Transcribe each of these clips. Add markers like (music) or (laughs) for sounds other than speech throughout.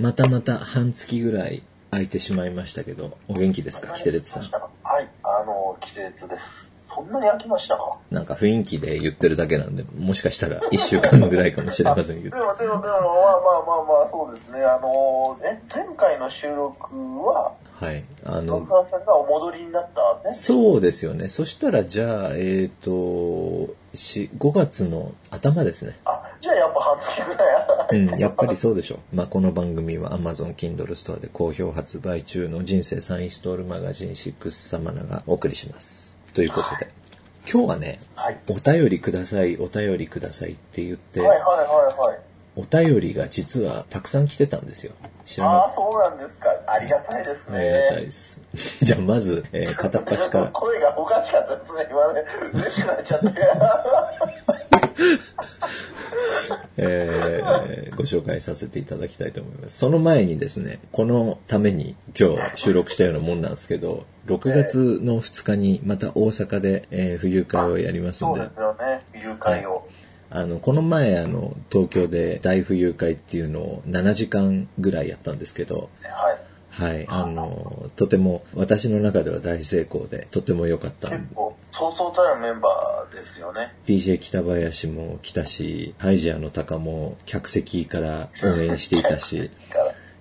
またまた半月ぐらい空いてしまいましたけど、お元気ですか、キテレツさん？はい、あの、季節です。そんなに飽きましたかなんか雰囲気で言ってるだけなんで、もしかしたら一週間ぐらいかもしれませんけど。(laughs) でも、でも、でも、まあまあまあまあ、そうですね。あの、え、前回の収録は、はい。あ野の、沢さんがお戻りになったね。そうですよね。そしたら、じゃあ、えっ、と、し5月の頭ですね。あ、やっぱ半月ぐらい。うん、やっぱりそうでしょう。まあ、この番組は Amazon Kindle ストアで好評発売中の人生サインストールマガジン6サマナがお送りします。ということで、今日はね、はい。お便りください、お便りくださいって言って、はいはいはいはい。お便りが実はたくさん来てたんですよ。知らなああ、そうなんですか。ありがたいですね。ありがたいです。(laughs) じゃあまず、えー片っ端から。声がおかしかったですね、今ね。嬉しくなっちゃって。えーご紹介させていただきたいと思います。その前にですね、このために今日収録したようなもんなんですけど、6月の2日にまた大阪で、えー冬会をやりますんでそうで、すよね、誘拐を。あの、この前あの、東京で大冬会っていうのを7時間ぐらいやったんですけど、はい。はい、あの、とても私の中では大成功で、とても良かった。結構、そうそうたるメンバーですよね。DJ 北林も来たし、ハイジャーのタカも客席から応援していたし、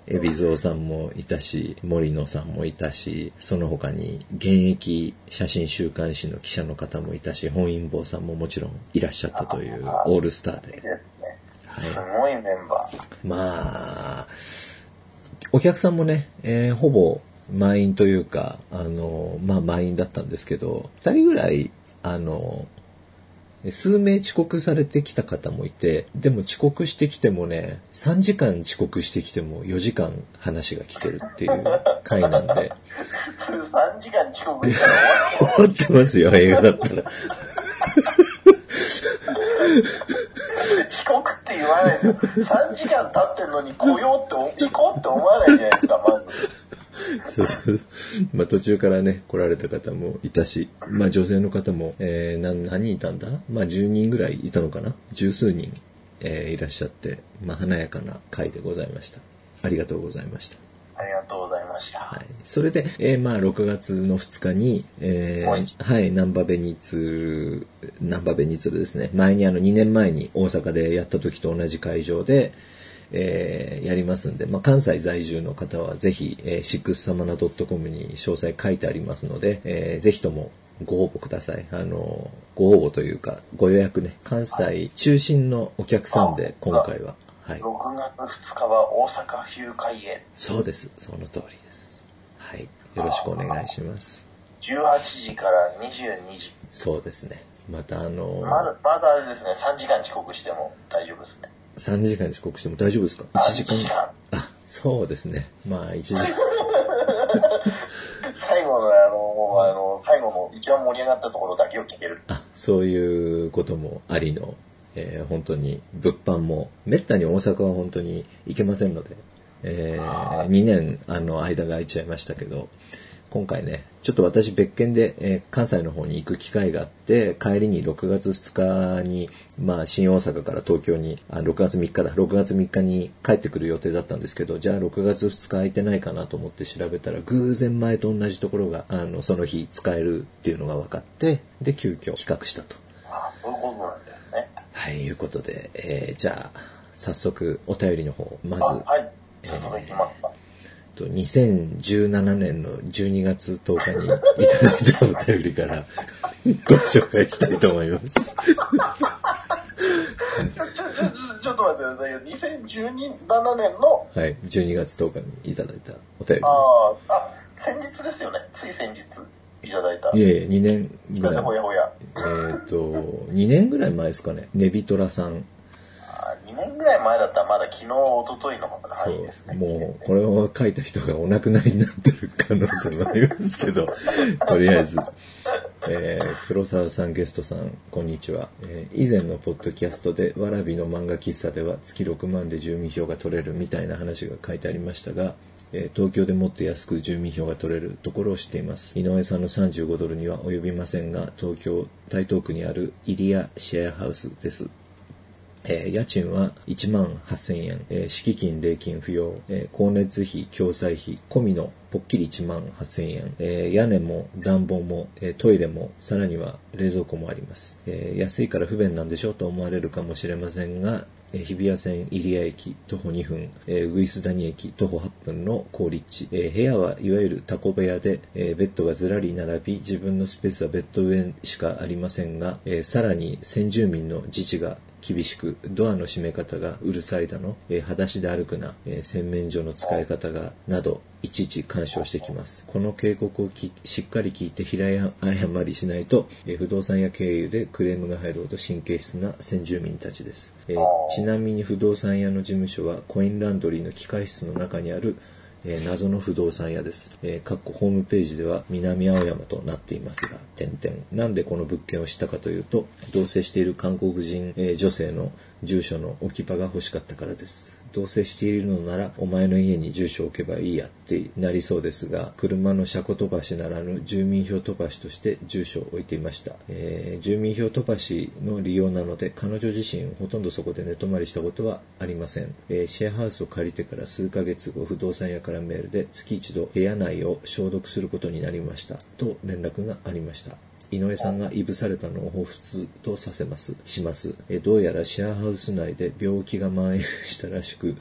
海老蔵さんもいたし、森野さんもいたし、その他に現役写真週刊誌の記者の方もいたし、本因坊さんももちろんいらっしゃったというオールスターで。はいすごいメンバー。まあ、お客さんもね、えーほぼ満員というか、あの、まあ満員だったんですけど、二人ぐらい、あの、数名遅刻されてきた方もいて、でも遅刻してきてもね、3時間遅刻してきても4時間話が来てるっていう回なんで、普通3時間遅刻したら終わってますよ、映画だったら。り遅刻って言わないですよ。3時間経ってんのに来ようって、行こうって思わないじゃないですか、まず。(laughs) そうそう。まあ途中からね、来られた方もいたし、まあ女性の方も、えー、何、何人いたんだ？まあ10人ぐらいいたのかな？十数人、えーいらっしゃって、まあ華やかな会でございました。ありがとうございました。ありがとうございました。はい。それで、えーまあ6月の2日に、えーはいはい、ナンバベニツル、ナンバベニツルですね。前にあの2年前に大阪でやった時と同じ会場で、えーやりますんで、まあ、関西在住の方はぜひ、えー、シックスサマナ .com に詳細書いてありますので、えーぜひともご応募ください。あの、ご応募というか、ご予約ね。関西中心のお客さんで、今回は。はい。6月2日は大阪冬会へ。そうです。その通りです。はい。よろしくお願いします。18時から22時。そうですね。またあの、まだ、まだあれですね、3時間遅刻しても大丈夫ですね。3時間遅刻しても大丈夫ですか？あ ?1 時間1時間。あ、そうですね。まあ1時間。(laughs) 最後のあの、もうあの、最後の一番盛り上がったところだけを聞ける。あ、そういうこともありの、えー本当に物販も、めったに大阪は本当に行けませんので、え2年あの間が空いちゃいましたけど、今回ね、ちょっと私別件で、えー関西の方に行く機会があって、帰りに6月2日に、まあ新大阪から東京に、あ、6月3日だ、6月3日に帰ってくる予定だったんですけど、じゃあ6月2日空いてないかなと思って調べたら、偶然前と同じところが、あの、その日使えるっていうのが分かって、で、急遽企画したと。あそういうことなんですね。はい、いうことで、えーじゃあ、早速お便りの方、まず、あ、はい。早速行きますか。と2017年の12月10日にいただいたお便りからご紹介したいと思います。ちょ、ちょ、ちょ、ちょっと待ってくださいよ。2017年の、はい、12月10日にいただいたお便りでああ、あ、先日ですよね。つい先日いただいた。す。いえいえ、2年ぐらい。ほやほや。えっ、と、2年ぐらい前ですかね。ネビトラさん。あ2年ぐらい前だったらまだ昨日、一昨日のそう範囲ですね。(laughs) もう、これを書いた人がお亡くなりになってる可能性もありますけど、(laughs) とりあえず、えー黒沢さんゲストさん、こんにちは。えー以前のポッドキャストで、わらびの漫画喫茶では月6万で住民票が取れるみたいな話が書いてありましたが、えー東京でもっと安く住民票が取れるところを知っています。井上さんの35ドルには及びませんが、東京台東区にあるイリアシェアハウスです。えー家賃は1万8000円、えー敷金、礼金不要、えー光熱費、共済費、込みのぽっきり1万8000円、えー屋根も暖房も、えートイレも、さらには冷蔵庫もあります。えー安いから不便なんでしょうと思われるかもしれませんが、え日比谷線入谷駅徒歩2分、えー、ウグイス谷駅徒歩8分の好立地、えー部屋はいわゆるタコ部屋で、えーベッドがずらり並び、自分のスペースはベッド上しかありませんが、えさらに先住民の自治が厳しく、ドアの閉め方がうるさいだの、えー裸足で歩くな、えー洗面所の使い方が、など、いちいち干渉してきます。この警告をしっかり聞いて平謝りしないと、えー不動産屋経由でクレームが入るほど神経質な先住民たちです。えーちなみに不動産屋の事務所はコインランドリーの機械室の中にあるえー謎の不動産屋です。えー、かっこホームページでは南青山となっていますが、点々。なんでこの物件を知ったかというと、同棲している韓国人、えー女性の住所の置き場が欲しかったからです。同棲しているのなら、お前の家に住所を置けばいいやってなりそうですが、車の車庫飛ばしならぬ住民票飛ばしとして住所を置いていました。えー住民票飛ばしの利用なので、彼女自身ほとんどそこで寝泊まりしたことはありません。えーシェアハウスを借りてから数ヶ月後、不動産屋からメールで月一度部屋内を消毒することになりました。と連絡がありました。井上さんがいぶされたのを彷彿とさせます、します。えどうやらシェアハウス内で病気が蔓延したらしく、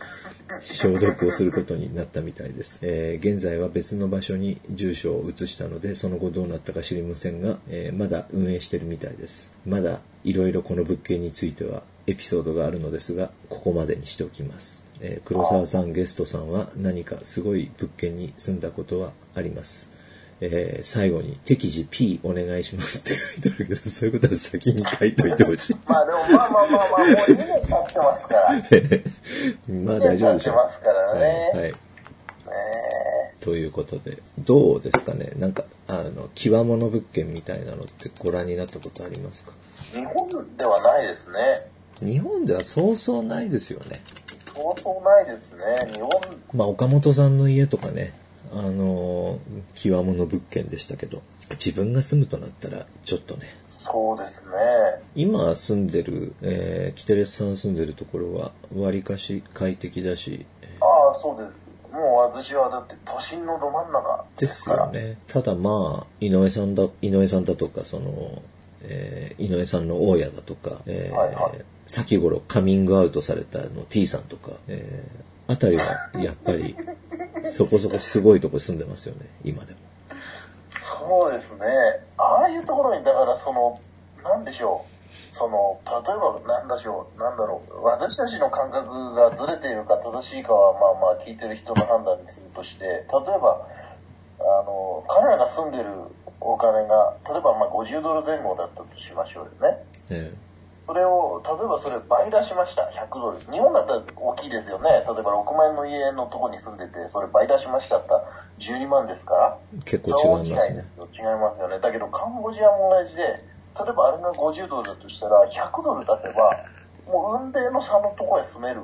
消毒をすることになったみたいです。えー現在は別の場所に住所を移したので、その後どうなったか知りませんが、えーまだ運営してるみたいです。まだいろいろこの物件についてはエピソードがあるのですが、ここまでにしておきます。えー黒沢さんゲストさんは何かすごい物件に住んだことはあります。えー最後に適時 P お願いしますって書いてあるけど、そういうことは先に書いといてほしい。まあでもまあまあまあまあ、もう2年経ってますから。(laughs) まあ大丈夫でしょう。経ってますからね。はい。はいねということで、どうですかねなんか、あの、極物物件みたいなのってご覧になったことありますか？日本ではないですね。日本ではそうそうないですよね。そうそうないですね。日本、まあ、岡本さんの家とかね、あの、極物物件でしたけど、自分が住むとなったら、ちょっとね、そうですね。今住んでる、えー、キテレツさん住んでるところは、割かし快適だし、ああ、そうです。もう私はだって都心のど真ん中でですすから。よね。ただまあ、井上さんだ、井上さんだとか、その、えー井上さんの大家だとか、えーはいはい先頃カミングアウトされたあの T さんとか、えーあたりはやっぱり、そこそこすごいとこ住んでますよね、今でも。そうですね。ああいうところに、だからその、なんでしょう。その、例えば、なんでしょう、なんだろう。私たちの感覚がずれているか正しいかは、まあまあ聞いてる人の判断にするとして、例えば、あの、彼らが住んでるお金が、例えばまあ50ドル前後だったとしましょうよね。ねそれを、例えばそれ倍出しました。100ドル。日本だったら大きいですよね。例えば6万円の家のとこに住んでて、それ倍出しましたったら12万ですから。結構違いますね。違いますよね。だけどカンボジアも同じで、例えばあれが50ドルだとしたら、100ドル出せば、もう運命の差のとこへ住める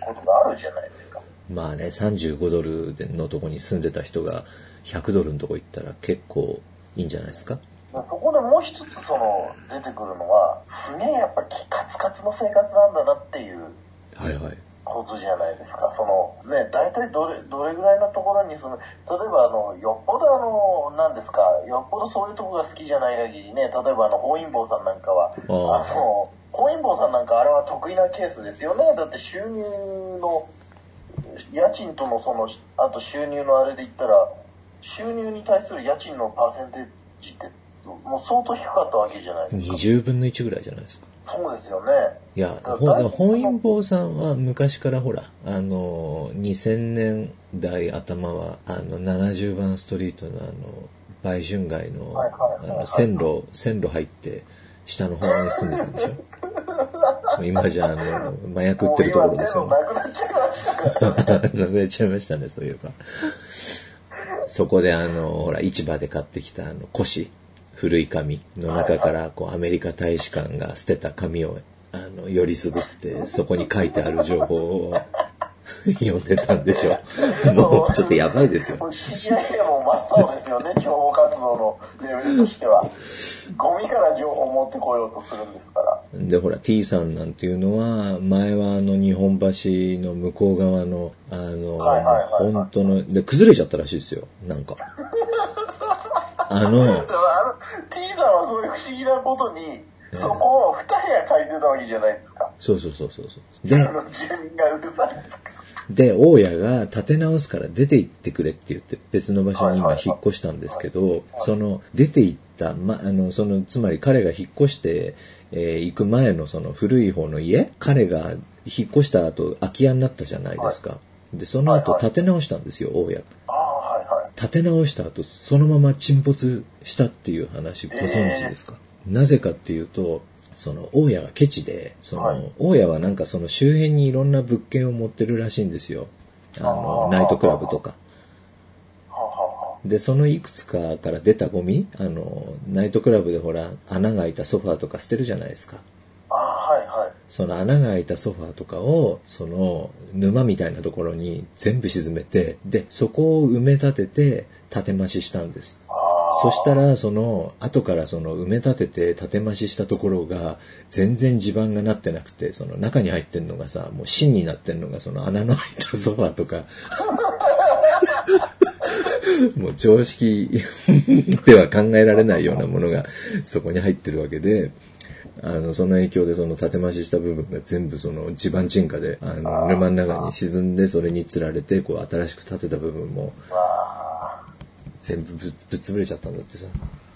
ことがあるじゃないですか。まあね、35ドルのとこに住んでた人が100ドルのとこ行ったら結構いいんじゃないですかそこでもう一つその出てくるのは、すげえやっぱカツカツの生活なんだなっていうはいはい。ことじゃないですか。そのね、大体どれ、どれぐらいのところに住む、例えばあの、よっぽどあの、なんですか、よっぽどそういうとこが好きじゃない限りね、例えばあの、本因坊さんなんかは、あの、本因坊さんなんかあれは得意なケースですよね。だって収入の、家賃とのその、あと収入のあれで言ったら、収入に対する家賃のパーセンテージって、もう相当低かったわけじゃないですか。20分の1ぐらいじゃないですか。そうですよね。いや、本因坊さんは昔からほら、あの、2000年代頭は、あの、70番ストリートのあの、売春街の、はいはいはいはいあの、線路、線路入って、下の方に住んでるんでしょ？(laughs) 今じゃあの、麻薬売ってるところですよねなくなっちゃいましたから。(laughs) なくなっちゃいましたね、そういえば。そこであの、ほら、市場で買ってきたあの、古紙、古い紙の中から、こう、アメリカ大使館が捨てた紙を、あの、よりすぐって、そこに書いてある情報を (laughs) 呼んでたんでしょ。もうちょっとやばいですよ。CIA もマスターですよね、情報活動のレベルとしては。ゴミから情報を持ってこようとするんですから。で、ほら、T さんなんていうのは、前はあの日本橋の向こう側の、あの、はいはいはいはい本当の、で、崩れちゃったらしいですよ、なんか。(laughs) あの、だからあの、T さんはそういう不思議なことに、そこを2部屋借りてたわけじゃないですか。そうそうそうそうそう。で住民がうるさいで大家が建て直すから出て行ってくれって言って別の場所に今引っ越したんですけど、その出て行った、ま、あの、その、つまり彼が引っ越して、えー行く前のその古い方の家、彼が引っ越した後空き家になったじゃないですか。で、その後建て直したんですよ、大家が。ああ、はいはい。建て直した後、そのまま沈没したっていう話ご存知ですか、なぜかっていうと、その、大家がケチで、その、はい大家はなんかその周辺にいろんな物件を持ってるらしいんですよ。あの、ナイトクラブとか。で、そのいくつかから出たゴミ、あの、ナイトクラブでほら、穴が開いたソファーとか捨てるじゃないですか。その穴が開いたソファーとかを、その沼みたいなところに全部沈めて、で、そこを埋め立てて、建て増ししたんです。そしたら、その、後からその埋め立てて建て増ししたところが、全然地盤がなってなくて、その中に入ってんのがさ、もう芯になってんのがその穴の開いたソファーとか、(laughs) もう常識では考えられないようなものがそこに入ってるわけで、あの、その影響でその建て増しした部分が全部その地盤沈下で、あの、沼の中に沈んで、それに釣られて、こう新しく建てた部分もあ全部ぶぶっ潰れちゃったんだってさ。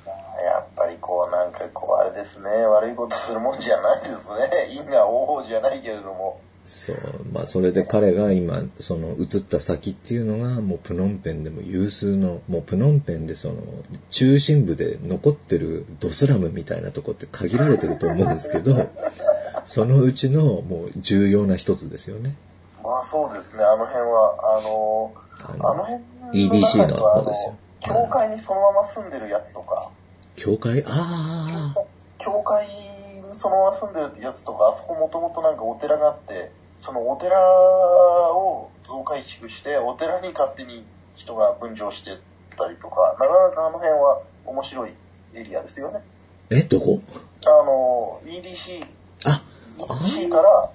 あやっぱりこうなんかこうあれですね、悪いことするもんじゃないですね。因果応報じゃないけれども。そう。まあ、それで彼が今、その、移った先っていうのが、もうプノンペンでも有数の、もうプノンペンでその、中心部で残ってるドスラムみたいなとこって限られてると思うんですけど、(laughs) そのうちのもう重要な一つですよね。まあそうですね、あの辺は、あの、あのあの辺 EDC の方ですよあの教会にそのまま住んでるやつとか、教会？ああ、教会にそのまま住んでるやつとか、あそこもともとなんかお寺があって、そのお寺を増改築して、お寺に勝手に人が分譲してたりとか、なかなかあの辺は面白いエリアですよね。え、どこ？あの、EDC、あ、EDC から、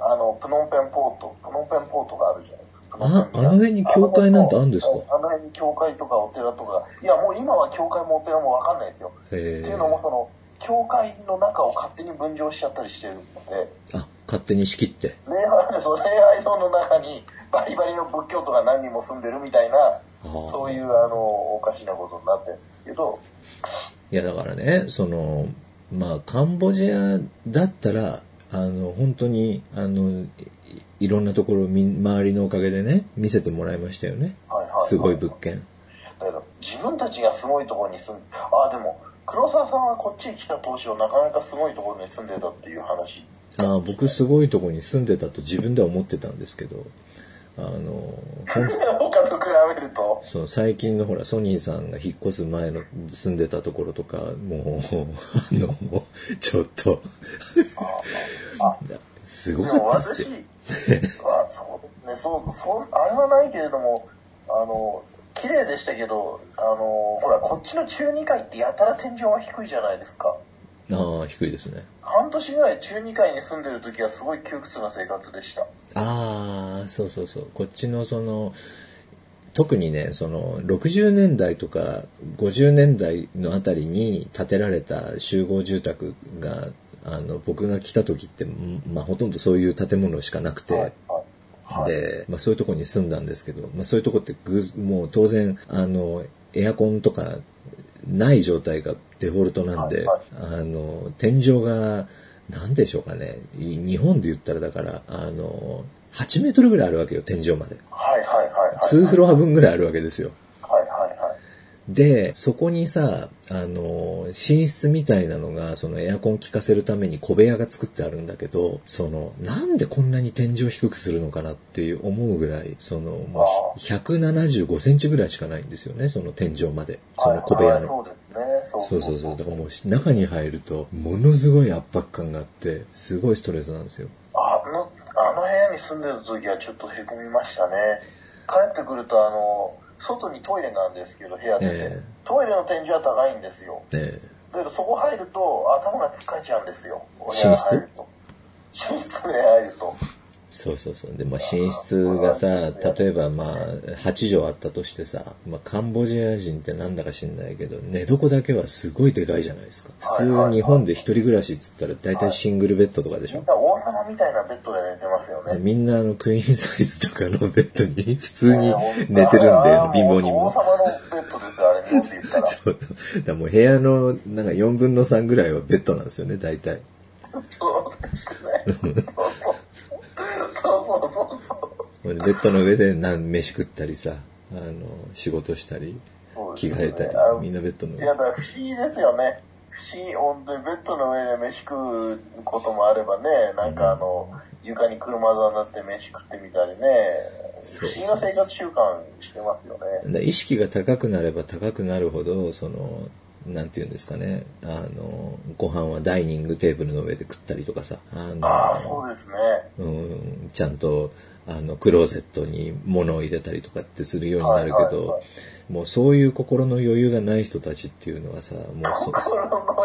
あの、プノンペンポート、プノンペンポートがあるじゃないですか。ああの辺に教会なんてあるんですか？あの辺に教会とかお寺とか、いやもう今は教会もお寺もわかんないですよ。へっていうのもその、教会の中を勝手に分譲しちゃったりしてるので、あ、勝手に仕切って。礼拝、そう、礼拝堂の中にバリバリの仏教徒が何人も住んでるみたいな、そういうあの、おかしなことになってるんですけど、いや、だからね、その、まあ、カンボジアだったら、あの、本当に、あの、いいろんなところみ、周りのおかげでね、見せてもらいましたよね。はいはいはいすごい物件。だけど、自分たちがすごいところに住んあ、でも、黒沢さんはこっちに来た当初、なかなかすごいところに住んでたっていう話。ああ僕すごいとこに住んでたと自分では思ってたんですけど、あの、(laughs) 他と比べると、その最近のほら、ソニーさんが引っ越す前の住んでたところとか、もう、あの、もうちょっと、すごでかったっすよ。、あそうね、そう、そう、あれはないけれども、あの、綺麗でしたけど、あの、ほら、こっちの中2階ってやたら天井が低いじゃないですか。ああ、低いですね。半年ぐらい中2階に住んでる時はすごい窮屈な生活でした。ああ、そうそうそう。こっちのその、特にね、その、60年代とか50年代のあたりに建てられた集合住宅が、あの、僕が来た時って、まあ、ほとんどそういう建物しかなくて、はい。はい。で、まあ、そういうとこに住んだんですけど、まあ、そういうとこってぐもう当然、あの、エアコンとかない状態がデフォルトなんで、はいあの、天井が、なんでしょうかね、い日本で言ったらだから、あの、8メートルぐらいあるわけよ、天井まで。はいはいはいはい。2フロア分ぐらいあるわけですよ。で、そこにさ、あの、寝室みたいなのが、そのエアコン効かせるために小部屋が作ってあるんだけど、その、なんでこんなに天井低くするのかなっていう思うぐらい、その、もう175センチぐらいしかないんですよね、その天井まで。その小部屋はいの。そうですね。そうそうそうそう。だからもう中に入ると、ものすごい圧迫感があって、すごいストレスなんですよ。あの、あの部屋に住んでる時はちょっと凹みましたね。帰ってくると、あの、外にトイレなんですけど、部屋で、ええトイレの天井は高いんですよ。えだけどそこ入ると頭がつっかえちゃうんですよ。寝室？屋入ると寝室で入ると。そうそうそう。で、まあ、寝室がさ、例えばまあ、8畳あったとしてさ、まあ、カンボジア人ってなんだか知んないけど、寝床だけはすごいでかいじゃないですか。普通日本で一人暮らしっつったら大体シングルベッドとかでしょ？みん。な王様みたいなベッドで寝てますよね。みんなあのクイーンサイズとかのベッドに (laughs) 普通に寝てるんだよ、貧乏にも。王様のベッドですよ、あれ、日本で言ったら。そうだからもう部屋のなんか4分の3ぐらいはベッドなんですよね、大体。(laughs) そうですね。そうそうそうそうそう。ベッドの上でなん飯食ったりさ、あの、仕事したり、着替えたりみんなベッドの上いや、だから不思議ですよね。不思議、本当にベッドの上で飯食うこともあればね、なんかあの、床に車座になって飯食ってみたりね、不思議な生活習慣してますよね。意識が高くなれば高くなるほど、その、なんて言うんですかね、あの、ご飯はダイニングテーブルの上で食ったりとかさ、あの、ああ、そうですね。うん、ちゃんと、あの、クローゼットに物を入れたりとかってするようになるけどはいはいは、もうそういう心の余裕がない人たちっていうのはさ、もうそ、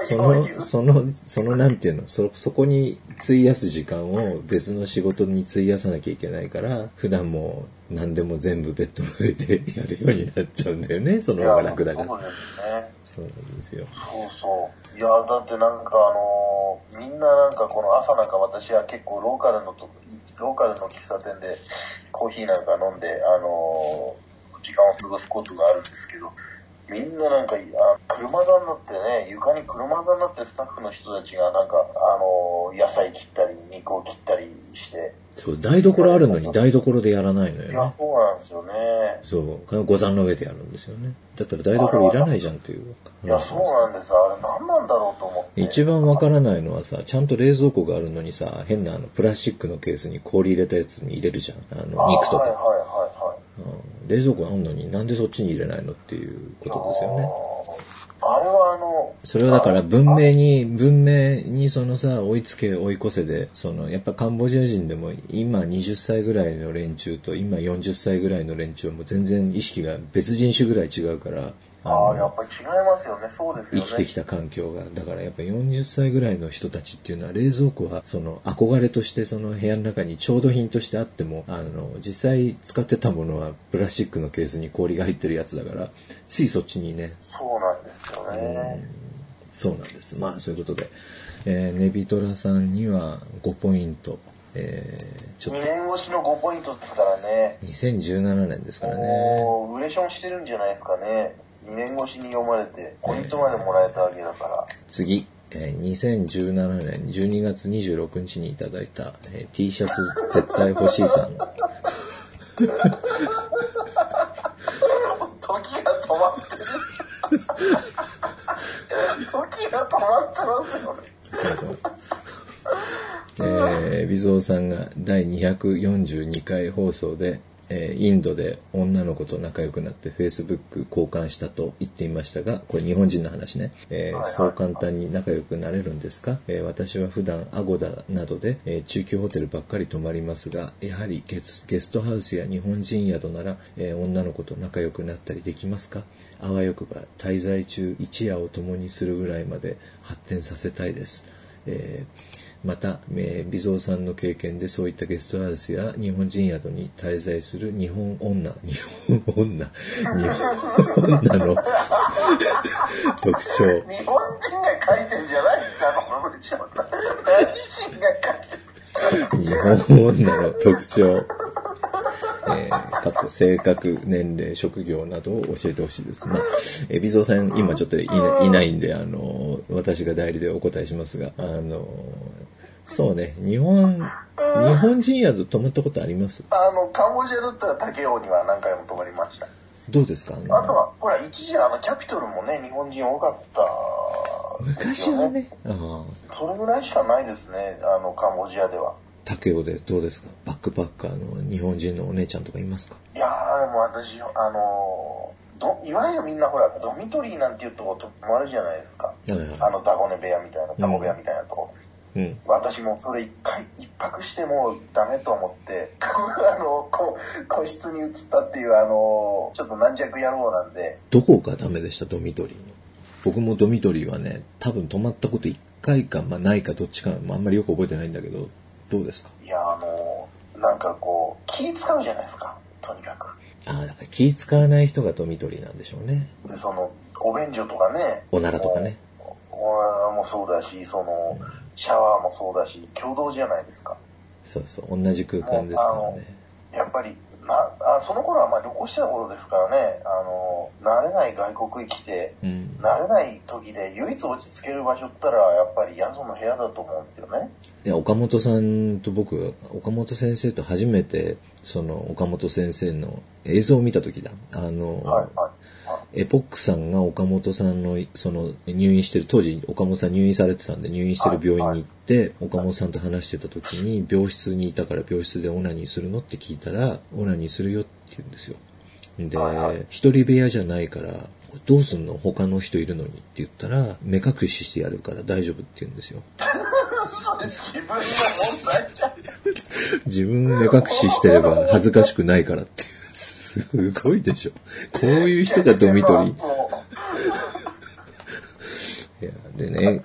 その、その、そのなんていうの、そ、そこに費やす時間を別の仕事に費やさなきゃいけないから、普段もう何でも全部ベッドの上でやるようになっちゃうんだよね、その方が楽だから。そう。なんですよ。そうそう。いや、だってなんかあのーみんななんかこの朝なんか私は結構ローカルのと、ローカルの喫茶店でコーヒーなんか飲んで、あのー時間を過ごすことがあるんですけど、みんななんか、あ車座になってね、床に車座になってスタッフの人たちがなんか、あのー野菜切ったり、肉を切ったりして、そう、台所あるのに台所でやらないのいやよね、。そうなんですよね。そう、ご山の上でやるんですよね。だったら台所いらないじゃんっていういや、そうなんです。あれ何なんだろうと思って。一番わからないのはさ、ちゃんと冷蔵庫があるのにさ、変なあの、プラスチックのケースに氷入れたやつに入れるじゃん。あの、あ肉とか。はいはいはいはい。うん冷蔵庫あんのになんでそっちに入れないのっていうことですよね。あれはあの、それはだから文明に、文明にそのさ、追いつけ追い越せで、その、やっぱカンボジア人でも今20歳ぐらいの連中と今40歳ぐらいの連中も全然意識が別人種ぐらい違うから、ああ、やっぱり違いますよね。そうですよね。生きてきた環境が。だからやっぱ40歳ぐらいの人たちっていうのは冷蔵庫はその憧れとしてその部屋の中に調度品としてあっても、あの、実際使ってたものはプラスチックのケースに氷が入ってるやつだから、ついそっちにね、そうなんですよね。そうなんです。まあそういうことで、えーネビトラさんには5ポイント、えーちょ2っと年越しの5ポイントですからね。2017年ですからね。もう、ウレションしてるんじゃないですかね。2年越しに読まれて、ポイントまでもらえたわけだから。次、えー2017年12月26日にいただいた、えー T シャツ絶対欲しいさん。(laughs) 時が止まってる。時が止まってますよね。えー、ビゾーさんが第242回放送で、えーインドで女の子と仲良くなって Facebook 交換したと言っていましたが、これ日本人の話ね。えーそう簡単に仲良くなれるんですか、えー私は普段アゴダなどで、えー中級ホテルばっかり泊まりますが、やはりゲスゲストハウスや日本人宿なら、えー女の子と仲良くなったりできますか？あわよくば滞在中一夜を共にするぐらいまで発展させたいです。えーまた、えー、微蔵さんの経験でそういったゲストハウスや日本人宿に滞在する日本女、(laughs) 日本女、日本女の (laughs) 特徴。日本人が書いてんじゃないですか、この文章。何人が書いてる日本女の特徴。(laughs) えー、過去、性格、年齢、職業などを教えてほしいです。まあ、えー、微蔵さん、今ちょっといないないんで、あの、私が代理でお答えしますが、あの、そうね、日本、日本人宿泊まったことあります？あの、カンボジアだったら竹雄には何回も泊まりました。どうですか？あとは、ほら、一時あの、キャピトルもね、日本人多かった。昔は。ね、ああそれぐらいしかないですね、あの、カンボジアでは。竹雄でどうですか？バックパッカーの日本人のお姉ちゃんとかいますか？いやー、でも私、あのど、いわゆるみんなほら、ドミトリーなんていうとこ泊まるじゃないですか。はいはいあの、ザゴネ部屋みたいな、タコ部屋みたいなとこ。うん。私もそれ一回、一泊してもダメと思って、(laughs) あの、こ個室に移ったっていう、あの、ちょっと軟弱野郎なんで、どこがダメでした、ドミトリーの。僕もドミトリーはね、多分泊まったこと1回か、まあないかどっちか、まああんまりよく覚えてないんだけど、どうですか？いや、あの、なんかこう、気使うじゃないですか、とにかく。ああ、だから気使わない人がドミトリーなんでしょうね。で、その、お便所とかね。おならとかね。おならもそうだし、その、シャワーもそうだし、共同じゃないですか。そうそう、同じ空間ですからね。やっぱり、な、あその頃はまあ旅行してた頃ですからね、あの、慣れない外国へ来て、うん。慣れない時で唯一落ち着ける場所ったら、やっぱり宿の部屋だと思うんですよね。いや、岡本さんと僕、岡本先生と初めて、その、岡本先生の映像を見た時だ。あの、はい、はい。エポックさんが岡本さんの、その、入院してる、当時岡本さん入院されてたんで、入院してる病院に行って、岡本さんと話してた時に、病室にいたから病室でオナニーするのって聞いたら、オナニーするよって言うんですよ。ではいはい、一人部屋じゃないから、どうすんの？他の人いるのにって言ったら、目隠ししてやるから大丈夫って言うんですよ。(laughs) (laughs) 自分目隠ししてれば恥ずかしくないからって。すごいでしょ。こういう人がドミトリいや、でね、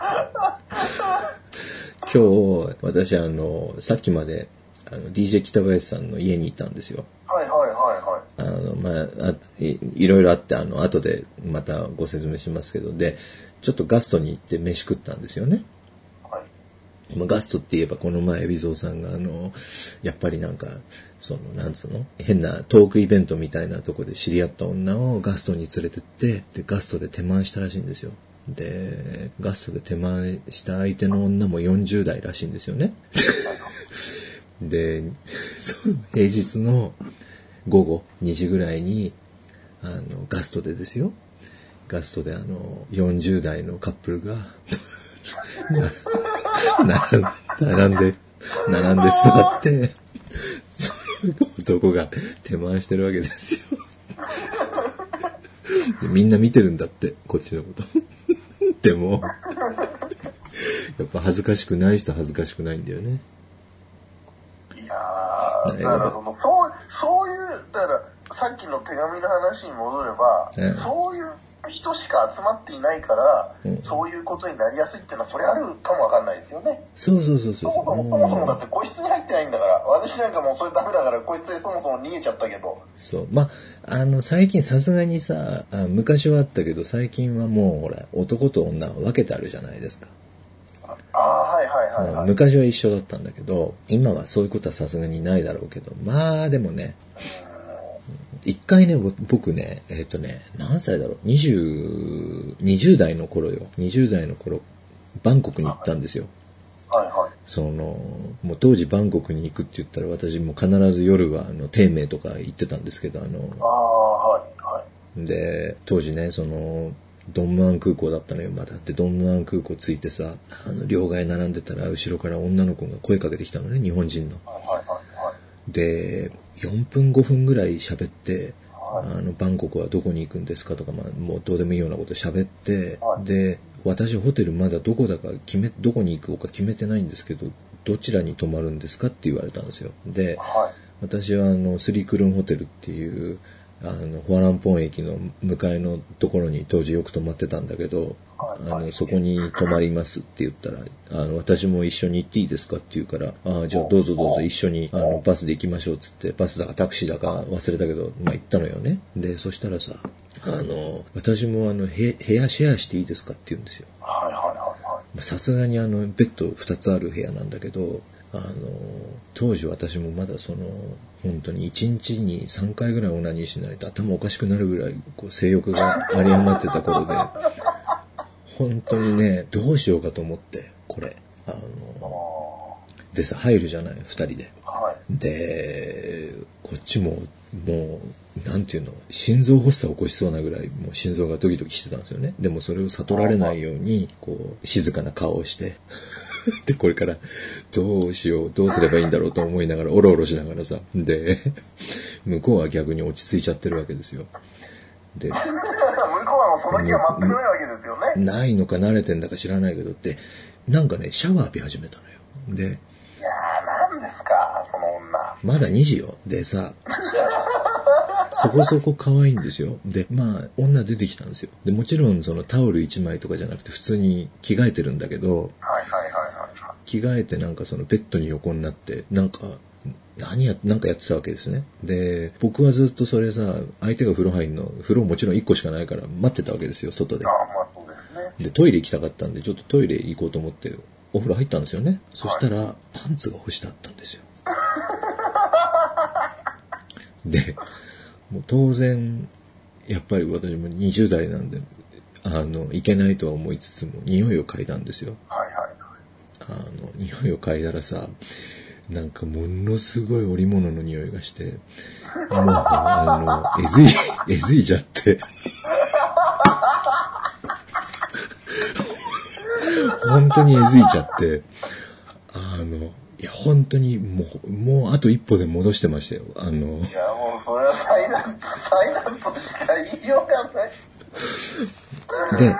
今日、私あの、さっきまで、あの、DJ 北林さんの家にいたんですよ。うはいはいはいはい。あの、まあ、あいいろいろあって、あの、後でまたご説明しますけど、で、ちょっとガストに行って飯食ったんですよね。はい。まあ、ガストって言えばこの前、海老蔵さんがあの、やっぱりなんか、その、なんつうの？変なトークイベントみたいなとこで知り合った女をガストに連れてって、で、ガストで手満したらしいんですよ。で、ガストで手満した相手の女も40代らしいんですよね。(laughs) で、その平日の午後2時ぐらいに、あの、ガストでですよ。ガストであの、40代のカップルが、な並んで、並んで座って、その男が手回してるわけですよ。でみんな見てるんだって、こっちのこと。でも、やっぱ恥ずかしくない人は恥ずかしくないんだよね。いやー、だからその、そう、そういう、だから、さっきの手紙の話に戻れば、ええそういう人しか集まっていないから、うんそういうことになりやすいっていうのは、それあるかもわかんないですよね。そうそうそうそうそもそも、そもそもだって個室に入ってないんだから、私なんかもうそれダメだから、個室でそもそも逃げちゃったけど、そう。まあ、あの、最近さすがにさあ、昔はあったけど、最近はもう、ほら、男と女は分けてあるじゃないですか。ああ、はいはいはいはい。昔は一緒だったんだけど、今はそういうことはさすがにないだろうけど、まあでもね、一回ね、ぼ僕ね、えっ、とね、何歳だろう、20、20代の頃よ。20代の頃、バンコクに行ったんですよ。はいはい。その、もう当時バンコクに行くって言ったら私も必ず夜はあの、丁寧とか行ってたんですけど、ああの、あ、はいはい。で、当時ね、その、ドンムアン空港だったのよ、まだ。で、ドンムアン空港着いてさ、あの、両替並んでたら、後ろから女の子が声かけてきたのね、日本人の。はいはいはいはい。で、4分5分ぐらい喋って、はあの、バンコクはどこに行くんですかとか、まあ、もうどうでもいいようなこと喋っては、いで、私ホテルまだどこだか決め、どこに行くか決めてないんですけど、どちらに泊まるんですかって言われたんですよ。で、はい。私はあの、スリクルンホテルっていう、あの、ホアランポン駅の向かいのところに当時よく泊まってたんだけど、はいあの、そこに泊まりますって言ったら、あの、私も一緒に行っていいですかって言うから、ああ、じゃあどうぞどうぞ一緒に、あの、バスで行きましょうっつって、バスだかタクシーだか忘れたけど、まあ行ったのよね。で、そしたらさ、あの、私もあの、へ部屋シェアしていいですかって言うんですよ。はいはいはいはい。さすがにあの、ベッド2つある部屋なんだけど、あの、当時私もまだその、本当に1日に3回ぐらいオナニーしないと頭おかしくなるぐらい、こう、性欲が有り余ってた頃で、本当にね、どうしようかと思って、これ。あの、でさ、入るじゃない、2人で。はい。で、こっちも、もう、なんていうの、心臓発作を起こしそうなぐらい、もう心臓がドキドキしてたんですよね。でもそれを悟られないように、こう、静かな顔をして、(laughs) で、これから、どうしよう、どうすればいいんだろうと思いながら、おろおろしながらさ、で、(laughs) 向こうは逆に落ち着いちゃってるわけですよ。で、向こうはもうその気は全くないわけですよね。ないのか慣れてんだか知らないけどって、なんかね、シャワー浴び始めたのよ。で、いやー、何ですか、その女。まだ2時よ。でさ、そこそこ可愛いんですよ。で、まあ、女出てきたんですよ。で、もちろんそのタオル1枚とかじゃなくて普通に着替えてるんだけど、はいはいはいはい。着替えてなんかそのベッドに横になって、なんか、何や、なんかやってたわけですね。で、僕はずっとそれさ、相手が風呂入んの、風呂もちろん1個しかないから待ってたわけですよ、外であ。あ、まあそうですね。で、トイレ行きたかったんで、ちょっとトイレ行こうと思って、お風呂入ったんですよね。そしたら、パンツが干してあったんですよ。(laughs) で、もう当然、やっぱり私も20代なんで、あの、いけないとは思いつつも、匂いを嗅いだんですよ。はいはいはい。あの、匂いを嗅いだらさ、なんかものすごい織物の匂いがして、もう、あの、えずい、(laughs) えずいじゃって。(laughs) 本当にえずいちゃって、あの、いや、本当にもう、もうあと一歩で戻してましたよ。あの、いや、もうそれは災難、災難としか言いようがない。で、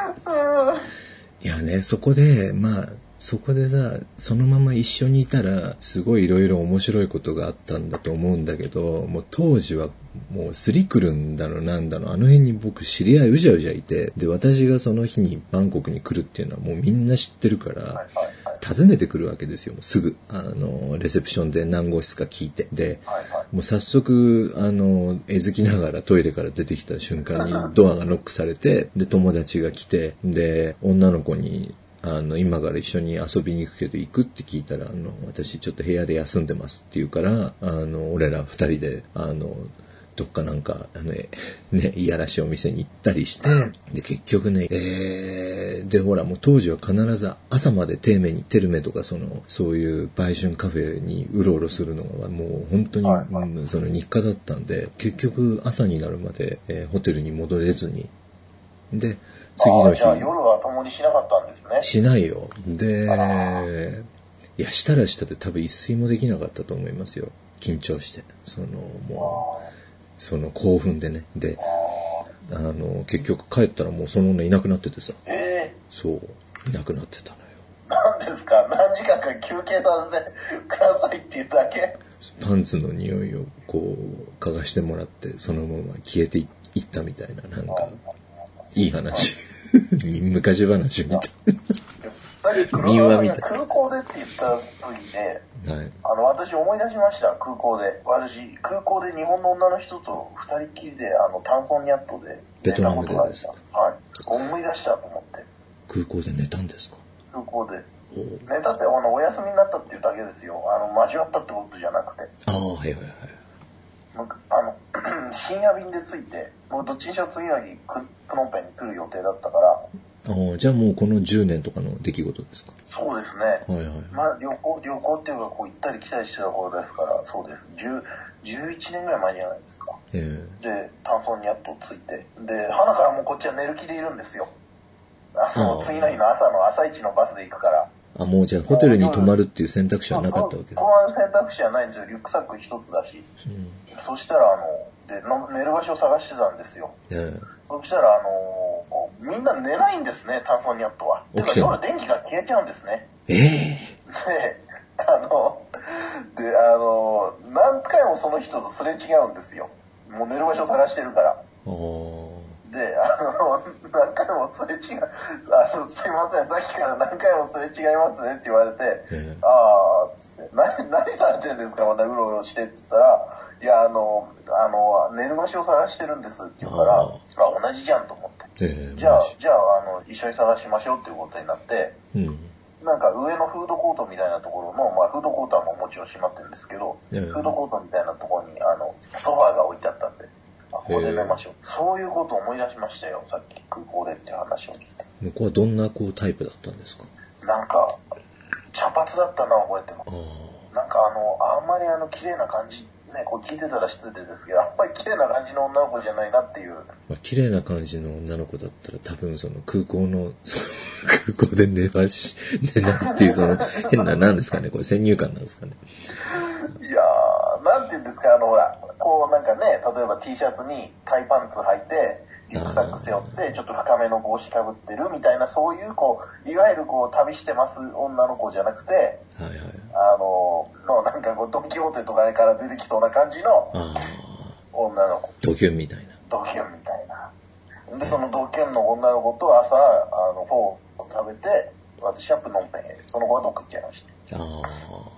いやね、そこで、まあ、そこでさ、そのまま一緒にいたら、すごいいろいろ面白いことがあったんだと思うんだけど、もう当時は、もうスリクルンだのなんだの、あの辺に僕知り合いうじゃうじゃいて、で、私がその日にバンコクに来るっていうのはもうみんな知ってるから。訪ねてくるわけですよ、もうすぐ。あの、レセプションで何号室か聞いて。で。もう早速、あの、えずきながらトイレから出てきた瞬間にドアがノックされて、で、友達が来て、で、女の子に、あの、今から一緒に遊びに行くけど行くって聞いたら、あの、私ちょっと部屋で休んでますって言うから、あの、俺ら二人で、あの、どっかなんか、あの、え (laughs) ね、いやらしいお店に行ったりして、で、結局ね、えー、で、ほら、もう当時は必ず朝までテーメに、テルメとか、その、そういう売春カフェにうろうろするのが、もう本当に、はいその日課だったんで、結局朝になるまで、えーホテルに戻れずに、で、次の日あ夜は共にしなかったんですね。しないよ。であ、いや、したらしたで多分一睡もできなかったと思いますよ。緊張して。その、もう、その興奮でね。で、ああの、結局帰ったらもうその女いなくなっててさ。ーえそう、いなくなってたのよ。ー、何ですか？何時間か休憩させて (laughs) くださいっていうだけ？パンツの匂いをこう、嗅がしてもらって、そのまま消えていったみたいな、なんか、いい話。昔話みた民話みたい空港でって言った時で、い。はい。あの、私思い出しました、空港で。私、空港で日本の女の人と二人きりで、あの、タンソンニャットでベトナムでですか？たはい。思い出したと思って、空港で寝たんですか？空港で。寝たって、あの、お休みになったっていうだけですよ。あの、交わったってことじゃなくて。ああ、はいはいはい。むあの、深夜便で着いて、僕どっちにしろ次の日、クプノンペンに来る予定だったから、ああ、じゃあもうこの10年とかの出来事ですか？そうですね。はいはい。まあ、旅行、旅行っていうか、こう行ったり来たりしてた頃ですから、そうです。10 11年ぐらい前じゃないですか。えで、炭素にやっと着いて。で、花からもうこっちは寝る気でいるんですよ。ああの、あ次の日の朝の朝一のバスで行くから。えあ、もうじゃあホテルに泊まるっていう選択肢はなかったわけだ。この選択肢はないんですよ。リュックサック一つだし。うん。そしたら、あの、で、の寝る場所を探してたんですよ。えそしたら、あのこうみんな寝ないんですね、炭素ニャットは。てか起きてる夜電気が消えちゃうんですね。ええで、あの、で、あの、何回もその人とすれ違うんですよ。もう寝る場所探してるから。ああ。で、あの、何回もすれ違う、あの、すいません、さっきから何回もすれ違いますねって言われて、ええあー、つって、何、何されてんですかまたうろうろしてって言ったら、いや、あの、あの、寝る場所を探してるんですって言うから、ああ同じじゃんと思って。ええじゃあじゃあ、あの、一緒に探しましょうっていうことになって、うん。なんか上のフードコートみたいなところの、まあフードコートはもうもちろん閉まってるんですけど、ええフードコートみたいなところにあのソファーが置いてあったんで、あここで寝ましょう。そういうことを思い出しましたよ、さっき空港でっていう話を聞いて。向こうはどんなこうタイプだったんですか？なんか、茶髪だったな、覚えてます。なんかあの、あんまりあの、綺麗な感じ、ね、こう聞いてたら失礼ですけど、あんまり綺麗な感じの女の子じゃないなっていう。まあ、綺麗な感じの女の子だったら多分その空港の、(laughs) 空港で寝まし、寝ないっていうその変な、なんですかね、これ先入観なんですかね。いやー、なんて言うんですか、あの、ほら、こうなんかね、例えば T シャツにタイパンツ履いて、リュックサック背負って、ちょっと深めの帽子かぶってるみたいな、そういう、こう、いわゆるこう、旅してます女の子じゃなくて、はいはい。あの、のなんかこう、ドンキホーテとかから出てきそうな感じの女の子、ドキュンみたいな。ドキュンみたいな。で、そのドキュンの女の子と朝、あの、フォーを食べて、私はプノンペンへ、その後はどっか行っちゃいました。ああ。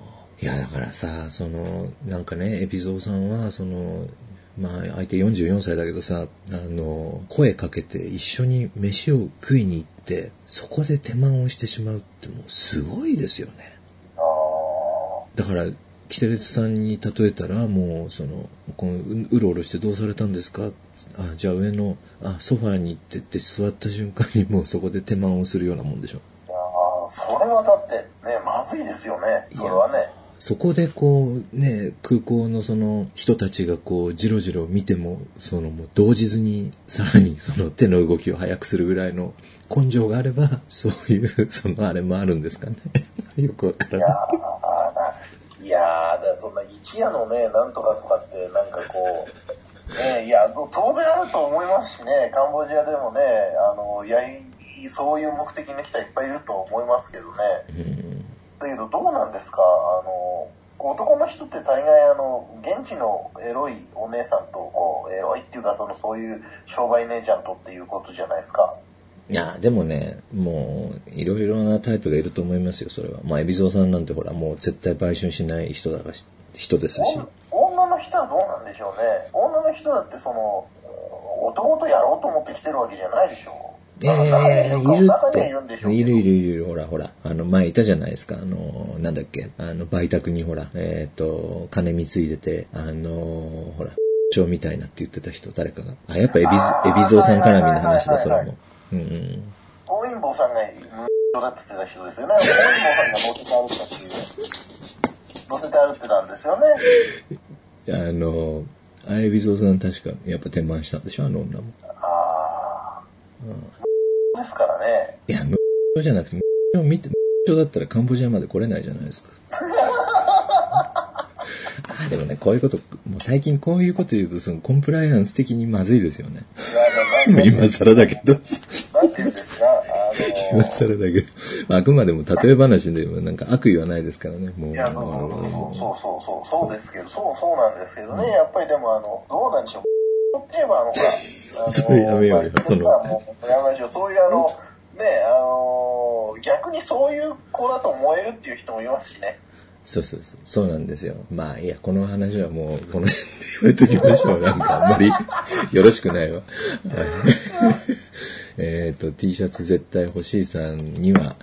いや、だからさ、その、なんかね、エピゾーさんは、その、まあ、相手44歳だけどさ、あの、声かけて一緒に飯を食いに行って、そこで手間をしてしまうってもうすごいですよね。だから、キテレツさんに例えたら、もう、その、このううろうろしてどうされたんですか？あ、じゃあ上の、あ、ソファーに行ってって座った瞬間にもうそこで手間をするようなもんでしょ。いやーそれはだってね、まずいですよね。それはね。そこでこうね、空港のその人たちがこうじろじろ見ても、そのもう動じずにさらにその手の動きを速くするぐらいの根性があれば、(laughs) そういうそのあれもあるんですかね。(laughs) よくわからいやない。ーいやーだからそんな一夜のね、なんとかとかって、なんかこう、ね、いや、当然あると思いますしね、カンボジアでもね、あの、やり、そういう目的の人はいっぱいいると思いますけどね。うんだけどどうなんですか？あの、男の人って大概あの、現地のエロいお姉さんと、こう、エロいっていうかその、そういう商売姉ちゃんとっていうことじゃないですか。いや、でもね、もう、いろいろなタイプがいると思いますよ、それは。まあ、海老蔵さんなんてほら、もう絶対売春しない人だがし、人ですし。お女の人はどうなんでしょうね。女の人だってその、男とやろうと思って来てるわけじゃないでしょ。ええいる中にはいってるんでしょう。いるいるいる、ほらほら。あの、前いたじゃないですか。あの、なんだっけ。あの、売宅にほら、えっ、と、金貢いでて、あの、ほら、蝶みたいなって言ってた人、誰かが。あ、やっぱエビズ、エビゾウさん絡みの話だ、それも。うんうん。本因坊さんが、うん、だって言ってた人ですよね。さんが乗せてたっていう。乗せて歩ってたんですよね。あの、あれ、エビゾウさん確か、やっぱ転満したんでしょ、あの女も。ああ。ですからね。いや、無じゃなくて、無見て、無だったらカンボジアまで来れないじゃないですか。(laughs) あでもね、こういうこと、もう最近こういうこと言うと、そのコンプライアンス的にまずいですよね。(laughs) 今更だけど、今の、更だけど、あくまでも例え話で、なんか悪意はないですからね、もう。いや、そうそうそう、そうですけど、そうそうなんですけどね、やっぱりでもあの、どうなんでしょう。って言えばあの、ほら、それやめようよそのもうやめましょう。そういうあの、ね、あの、逆にそういう子だと思えるっていう人もいますしね。そうそうそう、そうなんですよ。まあ、いや、この話はもう、この辺でやめときましょう。なんか、あんまり、よろしくないわ。はい (laughs) えっと、T シャツ絶対欲しいさんには、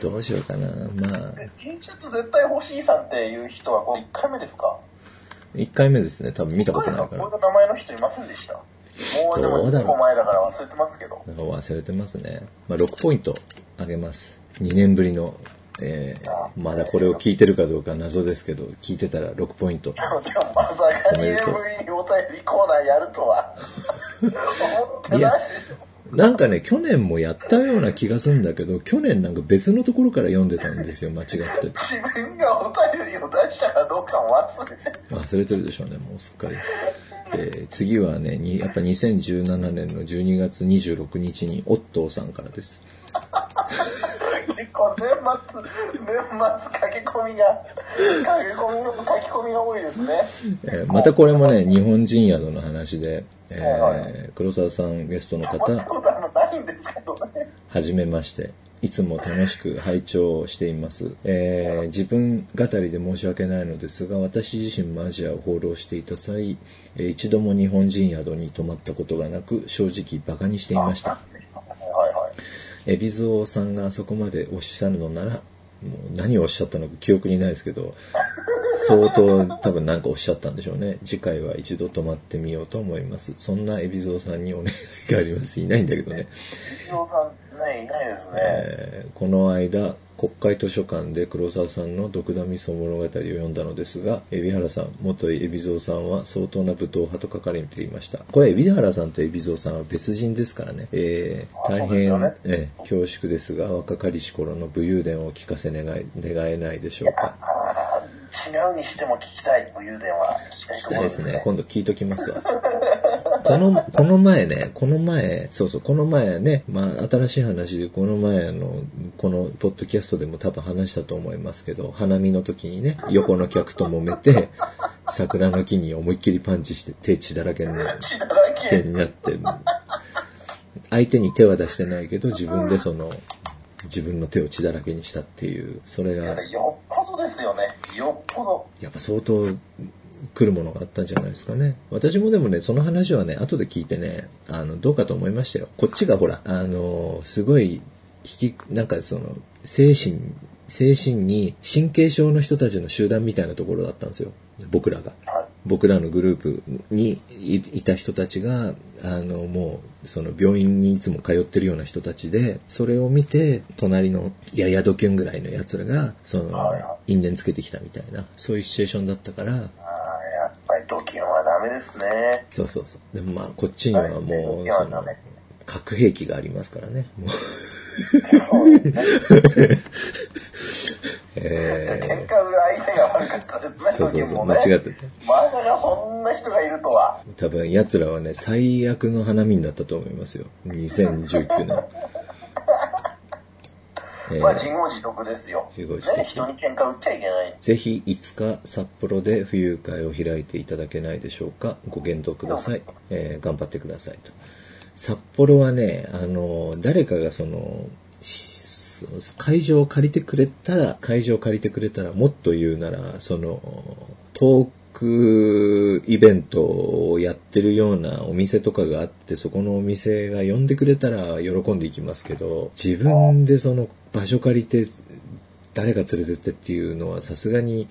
どうしようかな。まあ、え T シャツ絶対欲しいさんっていう人はこれ1回目ですか？1回目ですね。多分見たことないから。こういう名前の人いませんでした？もうでもどうだろう1個前だから忘れてますけど。なんか忘れてますね。まあ、6ポイントあげます。2年ぶりの、えー、まだこれを聞いてるかどうか謎ですけど、聞いてたら6ポイント。でもまさか2年ぶりにお便りコーナーやるとは (laughs) 思ってないでしょ。なんかね、去年もやったような気がするんだけど、去年なんか別のところから読んでたんですよ、間違って。自分がお便りを出したかどうかも忘れてる。忘れてるでしょうね、もうすっかり。えー次はね、にやっぱ2017年の12月26日に、オットーさんからです。結構年末、年末書き込みが、書き込みの書き込みが多いですね。えーまたこれもね、(laughs) 日本人宿の話で、えー黒沢さんゲストの方。はじめまして。いつも楽しく拝聴しています、えー自分語りで申し訳ないのですが、私自身もアジアを放浪していた際、えー一度も日本人宿に泊まったことがなく、正直馬鹿にしていました。はいはい。エビゾウさんがあそこまでおっしゃるのなら、もう何をおっしゃったのか記憶にないですけど、相当多分何かおっしゃったんでしょうね。次回は一度泊まってみようと思います。そんなエビゾウさんにお願いがあります。いないんだけどね。伊蔵さんね、いないですね。えーこの間、国会図書館で黒沢さんの毒ダミソ物語を読んだのですが、海老原さん、元井海老蔵さんは相当な武闘派と書かれていました。これ、海老原さんと海老蔵さんは別人ですからね。えー大変、ねえー恐縮ですが、若かりし頃の武勇伝を聞かせ願い、願えないでしょうか。違うにしても聞きたい、武勇伝は聞きたい聞き。たいでね。今度聞いときますわ。(laughs) この、この前ね、この前、そうそう、この前ね、まあ、新しい話で、この前の、この、ポッドキャストでも多分話したと思いますけど、花見の時にね、横の客と揉めて、桜の木に思いっきりパンチして手血だらけにな血だらけ。手になって、相手に手は出してないけど、自分でその、自分の手を血だらけにしたっていう、それが、よっぽどですよね。よっぽど。やっぱ相当来るものがあったんじゃないですかね。私もでもね、その話はね、後で聞いてね、あの、どうかと思いましたよ。こっちがほら、あの、すごい、引き、なんかその、精神、精神に神経症の人たちの集団みたいなところだったんですよ。僕らが。はい。僕らのグループにいいた人たちが、あの、もう、その病院にいつも通ってるような人たちで、それを見て、隣のややドキュンぐらいの奴らが、その因縁つけてきたみたいな、そういうシチュエーションだったから、ドキュンはダメですね。そうそうそう。でもまあ、こっちにはもう、その、核兵器がありますからね。そうですね。え喧嘩売る相手が悪かったですね、ー、そうそうそう、ね。間違ってて。まさかそんな人がいるとは。多分奴らはね、最悪の花見になったと思いますよ。(laughs) 2019年。えーまあ、自業自得ですよ。自業自得ね、人に喧嘩売っちゃいけない。ぜひいつか札幌で冬遊会を開いていただけないでしょうか。ご検討ください。えー頑張ってくださいと。札幌はね、あの、誰かがその、し会場を借りてくれたら、会場を借りてくれたら、もっと言うなら、その、トークイベントをやってるようなお店とかがあって、そこのお店が呼んでくれたら喜んでいきますけど、自分でその場所借りて、誰が連れてってっていうのはさすがに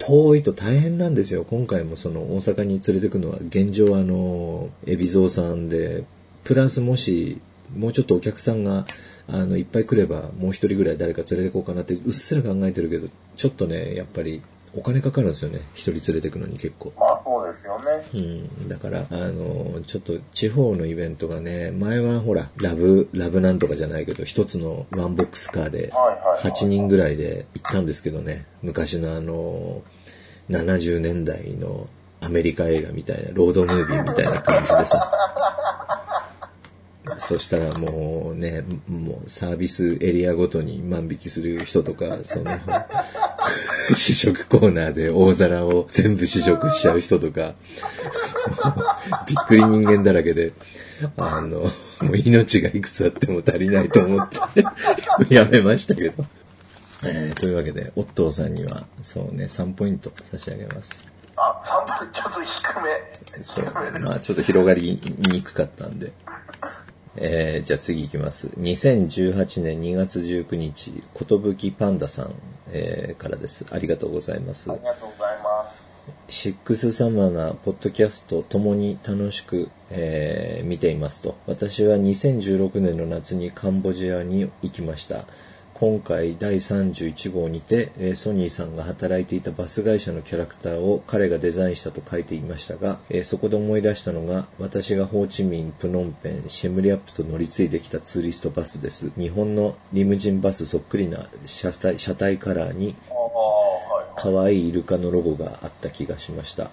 遠いと大変なんですよ。今回もその大阪に連れてくのは現状あの、海老蔵さんで、プラスもし、もうちょっとお客さんが、あの、いっぱい来れば、もう一人ぐらい誰か連れてこうかなって、うっすら考えてるけど、ちょっとね、やっぱり、お金かかるんですよね。一人連れてくのに結構。まあ、そうですよね。うん。だから、あの、ちょっと地方のイベントがね、前はほら、ラブ、ラブなんとかじゃないけど、一つのワンボックスカーで、はいはい、はい。8人ぐらいで行ったんですけどね、昔のあの、70年代のアメリカ映画みたいな、ロードムービーみたいな感じでさ。そしたらもうね、もうサービスエリアごとに万引きする人とか、その、(laughs) 試食コーナーで大皿を全部試食しちゃう人とか、びっくり人間だらけで、あの、もう命がいくつあっても足りないと思って、やめましたけど。えーというわけで、オットーさんには、そうね、3ポイント差し上げます。あ、3分ちょっと低め。そう。まあちょっと広がりにくかったんで。えーじゃあ次行きます。2018年2月19日、ことぶきパンダさん、えーからです。ありがとうございますあ。りがとうございます。シックスサマーなポッドキャストともに楽しく、えー見ていますと。私は2016年の夏にカンボジアに行きました。今回第31号にて、ソニーさんが働いていたバス会社のキャラクターを彼がデザインしたと書いていましたが、そこで思い出したのが、私がホーチミン、プノンペン、シェムリアップと乗り継いできたツーリストバスです。日本のリムジンバスそっくりな車体車体カラーに、可愛いイルカのロゴがあった気がしました。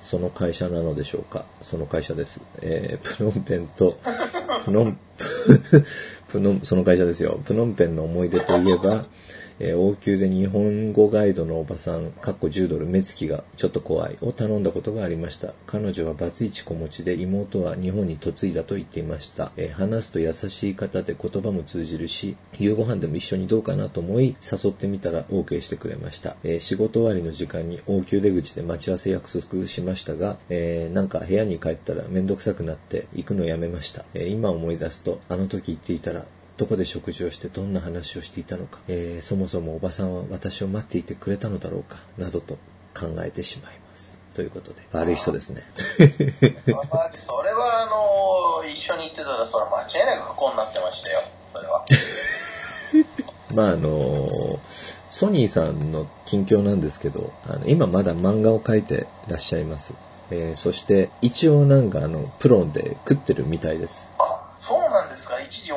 その会社なのでしょうか？その会社です。えー、プノンペンと、プノン、プノン、その会社ですよ。プノンペンの思い出といえば、えー、王宮で日本語ガイドのおばさん、かっこ10ドル、目つきがちょっと怖いを頼んだことがありました。彼女はバツイチ子持ちで妹は日本に嫁いだと言っていました。えー話すと優しい方で言葉も通じるし、夕ご飯でも一緒にどうかなと思い、誘ってみたら OK してくれました。えー仕事終わりの時間に王宮出口で待ち合わせ約束しましたが、えーなんか部屋に帰ったらめんどくさくなって行くのやめました。え今思い出すと、あの時言っていたら、どこで食事をしてどんな話をしていたのか、えーそもそもおばさんは私を待っていてくれたのだろうか、などと考えてしまいます。ということで、悪い人ですね。まあそれは、あの、一緒に行ってたら、それは間違いなく不幸になってましたよ。それは。(laughs) まああの、ソニーさんの近況なんですけど、あの今まだ漫画を描いてらっしゃいます。えーそして、一応なんかあの、プロで食ってるみたいです。あ、そうなんですか？一時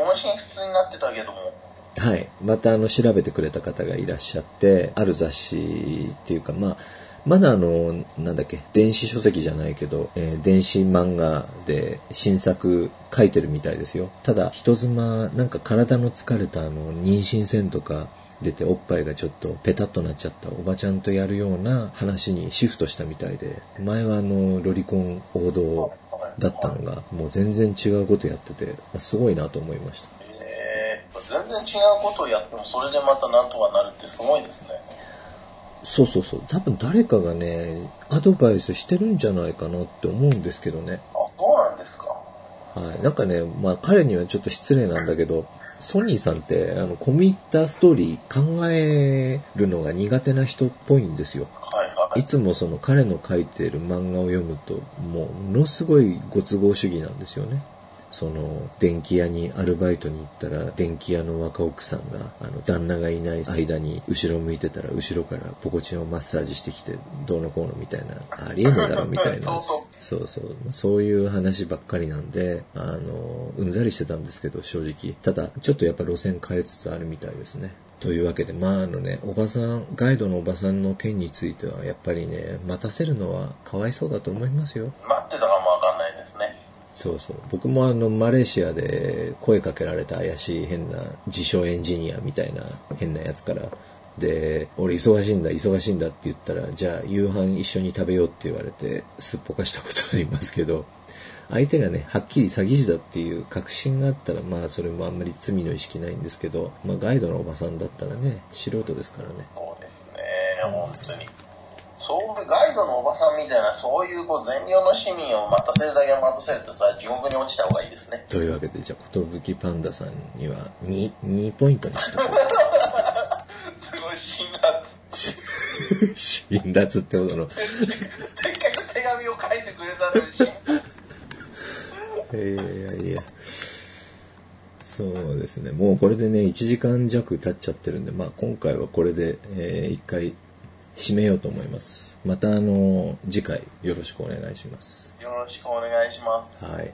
になってたけども。はい。またあの、調べてくれた方がいらっしゃって、ある雑誌っていうか、まあ、まだあの、なんだっけ、電子書籍じゃないけど、えー電子漫画で新作書いてるみたいですよ。ただ、人妻、なんか体の疲れたあの、妊娠線とか出ておっぱいがちょっとペタッとなっちゃったおばちゃんとやるような話にシフトしたみたいで、前はあの、ロリコン王道だったのが、もう全然違うことやってて、すごいなと思いました。えー、全然違うことをやっても、それでまたなんとかなるってすごいですね。そうそうそう。多分誰かがね、アドバイスしてるんじゃないかなって思うんですけどね。あ、そうなんですか。はい。なんかね、まあ彼にはちょっと失礼なんだけど、ソニーさんって、あの、込み入ったストーリー考えるのが苦手な人っぽいんですよ。はいはいい。つもその彼の書いてる漫画を読むと、もう、ものすごいご都合主義なんですよね。その、電気屋にアルバイトに行ったら、電気屋の若奥さんが、あの、旦那がいない間に、後ろ向いてたら、後ろからポコチンをマッサージしてきて、どうのこうのみたいな、(laughs) ありえねえだろ、みたいな。そうそう。そういう話ばっかりなんで、あの、うんざりしてたんですけど、正直。ただ、ちょっとやっぱ路線変えつつあるみたいですね。というわけで、まああのね、おばさん、ガイドのおばさんの件については、やっぱりね、待たせるのはかわいそうだと思いますよ。待ってたかもわかんないですね。そうそう。僕もあの、マレーシアで声かけられた怪しい変な自称エンジニアみたいな変なやつから、で、俺忙しいんだ、忙しいんだって言ったら、じゃあ夕飯一緒に食べようって言われて、すっぽかしたことありますけど、相手がね、はっきり詐欺師だっていう確信があったら、まあそれもあんまり罪の意識ないんですけど、まあガイドのおばさんだったらね、素人ですからね。そうですね、本当に。そう、ガイドのおばさんみたいな、そういうこう善良の市民を待たせるだけ待たせるとさ、地獄に落ちた方がいいですね。というわけで、じゃあ、ことぶきパンダさんには2、2ポイントにしとこ (laughs) すごい辛辣。う。(laughs) 辛辣ってことの。せっかく手紙を書いてくれたのに辛辣。(laughs) いやいやいや。そうですね。もうこれでね、1時間弱経っちゃってるんで、まあ今回はこれで、えー一回締めようと思います。またあの、次回よろしくお願いします。よろしくお願いします。はい。